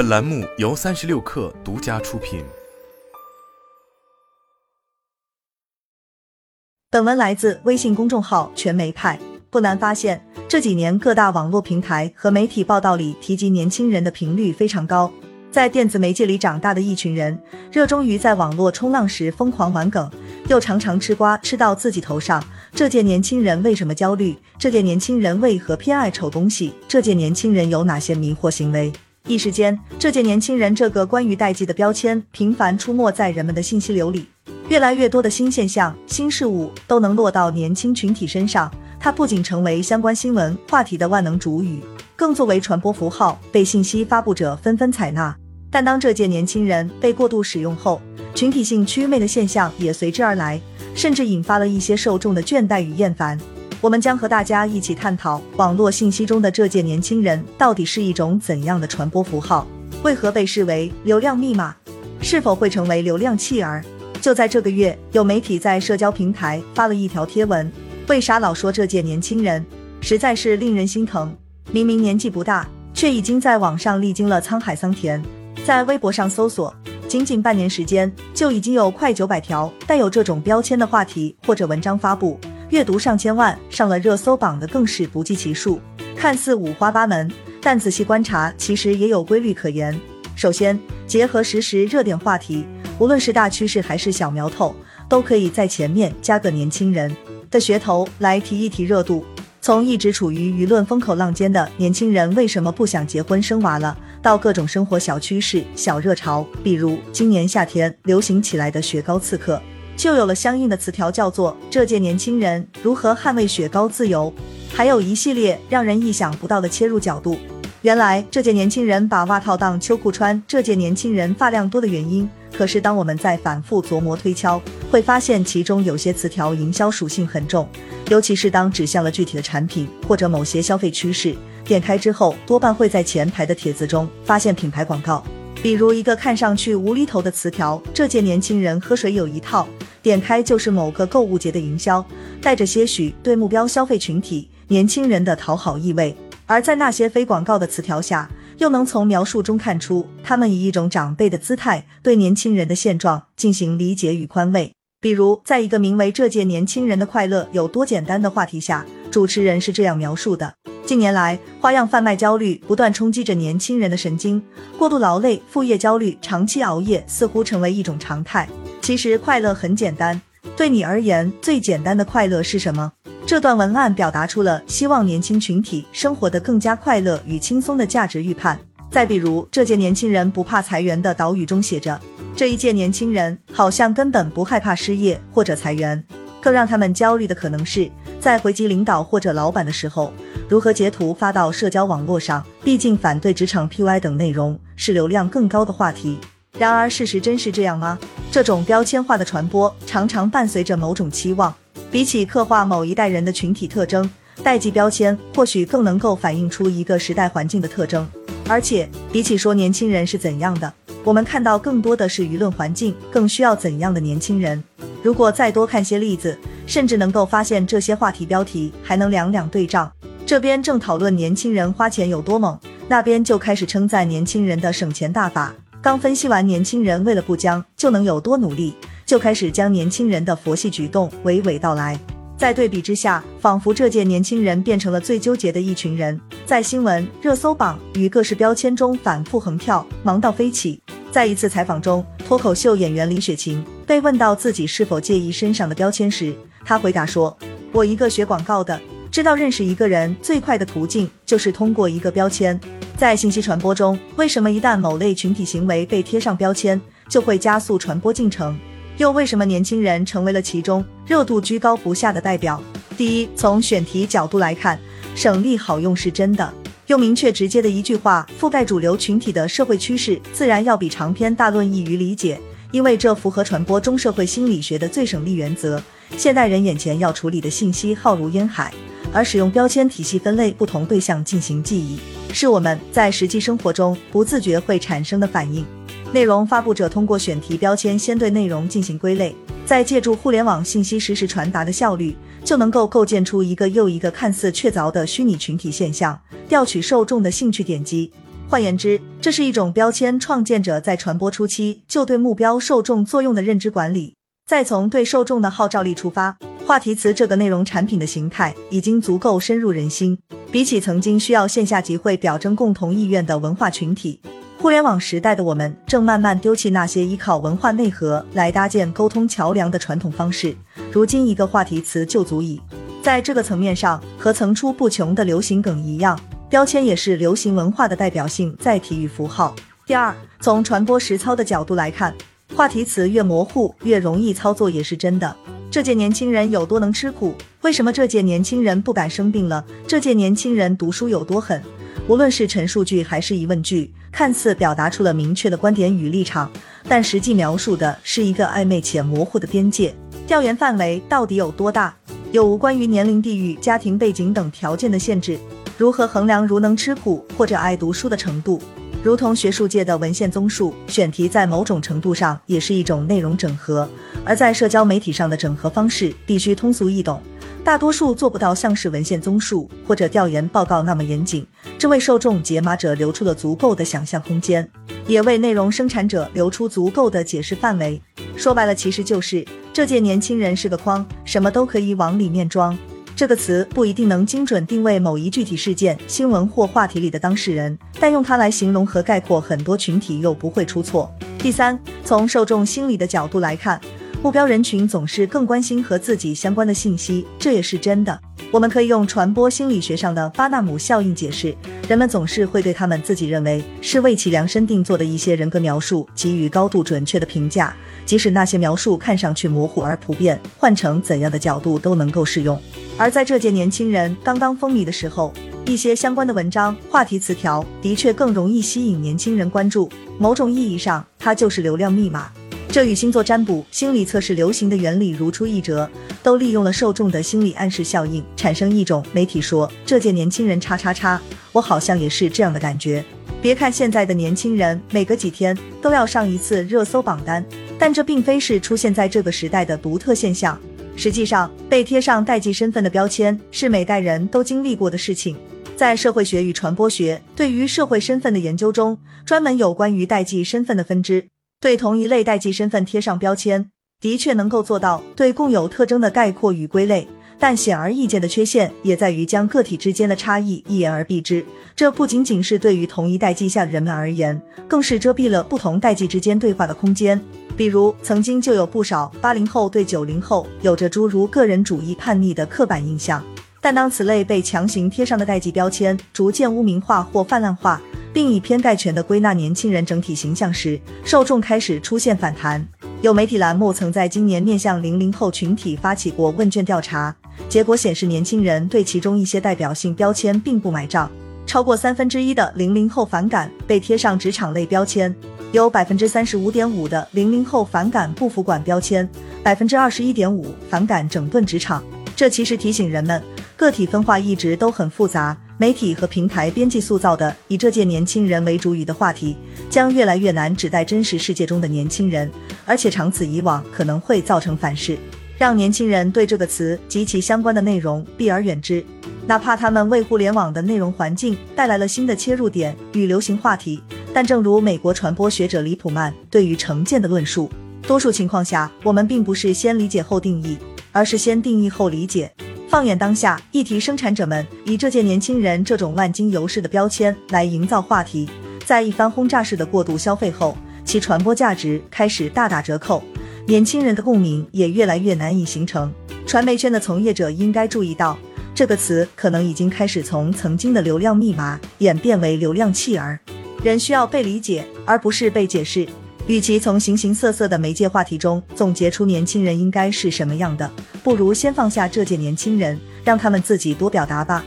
本栏目由三十六氪独家出品。本文来自微信公众号全媒派。不难发现，这几年各大网络平台和媒体报道里提及年轻人的频率非常高。在电子媒介里长大的一群人，热衷于在网络冲浪时疯狂玩梗，又常常吃瓜吃到自己头上。这届年轻人为什么焦虑？这届年轻人为何偏爱丑东西？这届年轻人有哪些迷惑行为？一时间，这届年轻人这个关于代际的标签频繁出没在人们的信息流里，越来越多的新现象、新事物都能落到年轻群体身上。它不仅成为相关新闻话题的万能主语，更作为传播符号被信息发布者纷纷采纳。但当这届年轻人被过度使用后，群体性趋魅的现象也随之而来，甚至引发了一些受众的倦怠与厌烦。我们将和大家一起探讨网络信息中的这届年轻人到底是一种怎样的传播符号，为何被视为流量密码，是否会成为流量弃儿？就在这个月，有媒体在社交平台发了一条贴文。为啥老说这届年轻人实在是令人心疼？明明年纪不大，却已经在网上历经了沧海桑田。在微博上搜索，仅仅半年时间，就已经有快九百条带有这种标签的话题或者文章发布，阅读上千万，上了热搜榜的更是不计其数。看似五花八门，但仔细观察，其实也有规律可言。首先，结合实时热点话题，无论是大趋势还是小苗头，都可以在前面加个年轻人。的噱头来提一提热度，从一直处于舆论风口浪尖的年轻人为什么不想结婚生娃了，到各种生活小趋势、小热潮，比如今年夏天流行起来的雪糕刺客，就有了相应的词条，叫做“这届年轻人如何捍卫雪糕自由”，还有一系列让人意想不到的切入角度。原来这届年轻人把袜套当秋裤穿，这届年轻人发量多的原因。可是，当我们在反复琢磨推敲，会发现其中有些词条营销属性很重，尤其是当指向了具体的产品或者某些消费趋势，点开之后多半会在前排的帖子中发现品牌广告。比如一个看上去无厘头的词条：“这届年轻人喝水有一套”，点开就是某个购物节的营销，带着些许对目标消费群体年轻人的讨好意味。而在那些非广告的词条下，又能从描述中看出，他们以一种长辈的姿态对年轻人的现状进行理解与宽慰。比如，在一个名为“这届年轻人的快乐有多简单”的话题下，主持人是这样描述的：近年来，花样贩卖焦虑不断冲击着年轻人的神经，过度劳累、副业焦虑、长期熬夜似乎成为一种常态。其实，快乐很简单。对你而言，最简单的快乐是什么？这段文案表达出了希望年轻群体生活得更加快乐与轻松的价值预判。再比如，这届年轻人不怕裁员的岛屿中写着：“这一届年轻人好像根本不害怕失业或者裁员，更让他们焦虑的可能是在回击领导或者老板的时候，如何截图发到社交网络上。毕竟，反对职场 PUI 等内容是流量更高的话题。然而，事实真是这样吗？这种标签化的传播常常伴随着某种期望。”比起刻画某一代人的群体特征，代际标签或许更能够反映出一个时代环境的特征。而且，比起说年轻人是怎样的，我们看到更多的是舆论环境更需要怎样的年轻人。如果再多看些例子，甚至能够发现这些话题标题还能两两对仗。这边正讨论年轻人花钱有多猛，那边就开始称赞年轻人的省钱大法。刚分析完年轻人为了不僵就能有多努力。就开始将年轻人的佛系举动娓娓道来，在对比之下，仿佛这届年轻人变成了最纠结的一群人，在新闻热搜榜与各式标签中反复横跳，忙到飞起。在一次采访中，脱口秀演员李雪琴被问到自己是否介意身上的标签时，他回答说：“我一个学广告的，知道认识一个人最快的途径就是通过一个标签。在信息传播中，为什么一旦某类群体行为被贴上标签，就会加速传播进程？”又为什么年轻人成为了其中热度居高不下的代表？第一，从选题角度来看，省力好用是真的。用明确直接的一句话覆盖主流群体的社会趋势，自然要比长篇大论易于理解，因为这符合传播中社会心理学的最省力原则。现代人眼前要处理的信息浩如烟海，而使用标签体系分类不同对象进行记忆，是我们在实际生活中不自觉会产生的反应。内容发布者通过选题标签先对内容进行归类，再借助互联网信息实时传达的效率，就能够构建出一个又一个看似确凿的虚拟群体现象，调取受众的兴趣点击。换言之，这是一种标签创建者在传播初期就对目标受众作用的认知管理。再从对受众的号召力出发，话题词这个内容产品的形态已经足够深入人心。比起曾经需要线下集会表征共同意愿的文化群体，互联网时代的我们正慢慢丢弃那些依靠文化内核来搭建沟通桥梁的传统方式。如今，一个话题词就足以在这个层面上和层出不穷的流行梗一样。标签也是流行文化的代表性载体与符号。第二，从传播实操的角度来看，话题词越模糊越容易操作也是真的。这届年轻人有多能吃苦？为什么这届年轻人不敢生病了？这届年轻人读书有多狠？无论是陈述句还是疑问句，看似表达出了明确的观点与立场，但实际描述的是一个暧昧且模糊的边界。调研范围到底有多大？有无关于年龄、地域、家庭背景等条件的限制？如何衡量如能吃苦或者爱读书的程度？如同学术界的文献综述，选题在某种程度上也是一种内容整合，而在社交媒体上的整合方式必须通俗易懂，大多数做不到像是文献综述或者调研报告那么严谨，这为受众解码者留出了足够的想象空间，也为内容生产者留出足够的解释范围。说白了，其实就是这届年轻人是个筐，什么都可以往里面装。这个词不一定能精准定位某一具体事件、新闻或话题里的当事人，但用它来形容和概括很多群体又不会出错。第三，从受众心理的角度来看，目标人群总是更关心和自己相关的信息，这也是真的。我们可以用传播心理学上的巴纳姆效应解释：人们总是会对他们自己认为是为其量身定做的一些人格描述给予高度准确的评价，即使那些描述看上去模糊而普遍，换成怎样的角度都能够适用。而在这届年轻人刚刚风靡的时候，一些相关的文章、话题词条的确更容易吸引年轻人关注。某种意义上，它就是流量密码。这与星座占卜、心理测试流行的原理如出一辙，都利用了受众的心理暗示效应，产生一种媒体说这届年轻人叉叉叉，我好像也是这样的感觉。别看现在的年轻人每隔几天都要上一次热搜榜单，但这并非是出现在这个时代的独特现象。实际上，被贴上代际身份的标签是每代人都经历过的事情。在社会学与传播学对于社会身份的研究中，专门有关于代际身份的分支。对同一类代际身份贴上标签，的确能够做到对共有特征的概括与归类，但显而易见的缺陷也在于将个体之间的差异一言而蔽之。这不仅仅是对于同一代际下的人们而言，更是遮蔽了不同代际之间对话的空间。比如，曾经就有不少八零后对九零后有着诸如个人主义、叛逆的刻板印象，但当此类被强行贴上的代际标签逐渐污名化或泛滥化，并以偏概全的归纳年轻人整体形象时，受众开始出现反弹。有媒体栏目曾在今年面向零零后群体发起过问卷调查，结果显示，年轻人对其中一些代表性标签并不买账，超过三分之一的零零后反感被贴上职场类标签。有百分之三十五点五的零零后反感不服管标签，百分之二十一点五反感整顿职场。这其实提醒人们，个体分化一直都很复杂。媒体和平台编辑塑造的以这届年轻人为主语的话题，将越来越难指代真实世界中的年轻人，而且长此以往可能会造成反噬，让年轻人对这个词及其相关的内容避而远之。哪怕他们为互联网的内容环境带来了新的切入点与流行话题。但正如美国传播学者李普曼对于成见的论述，多数情况下，我们并不是先理解后定义，而是先定义后理解。放眼当下，议题生产者们以这届年轻人这种万金油式的标签来营造话题，在一番轰炸式的过度消费后，其传播价值开始大打折扣，年轻人的共鸣也越来越难以形成。传媒圈的从业者应该注意到，这个词可能已经开始从曾经的流量密码演变为流量弃儿。人需要被理解，而不是被解释。与其从形形色色的媒介话题中总结出年轻人应该是什么样的，不如先放下这届年轻人，让他们自己多表达吧。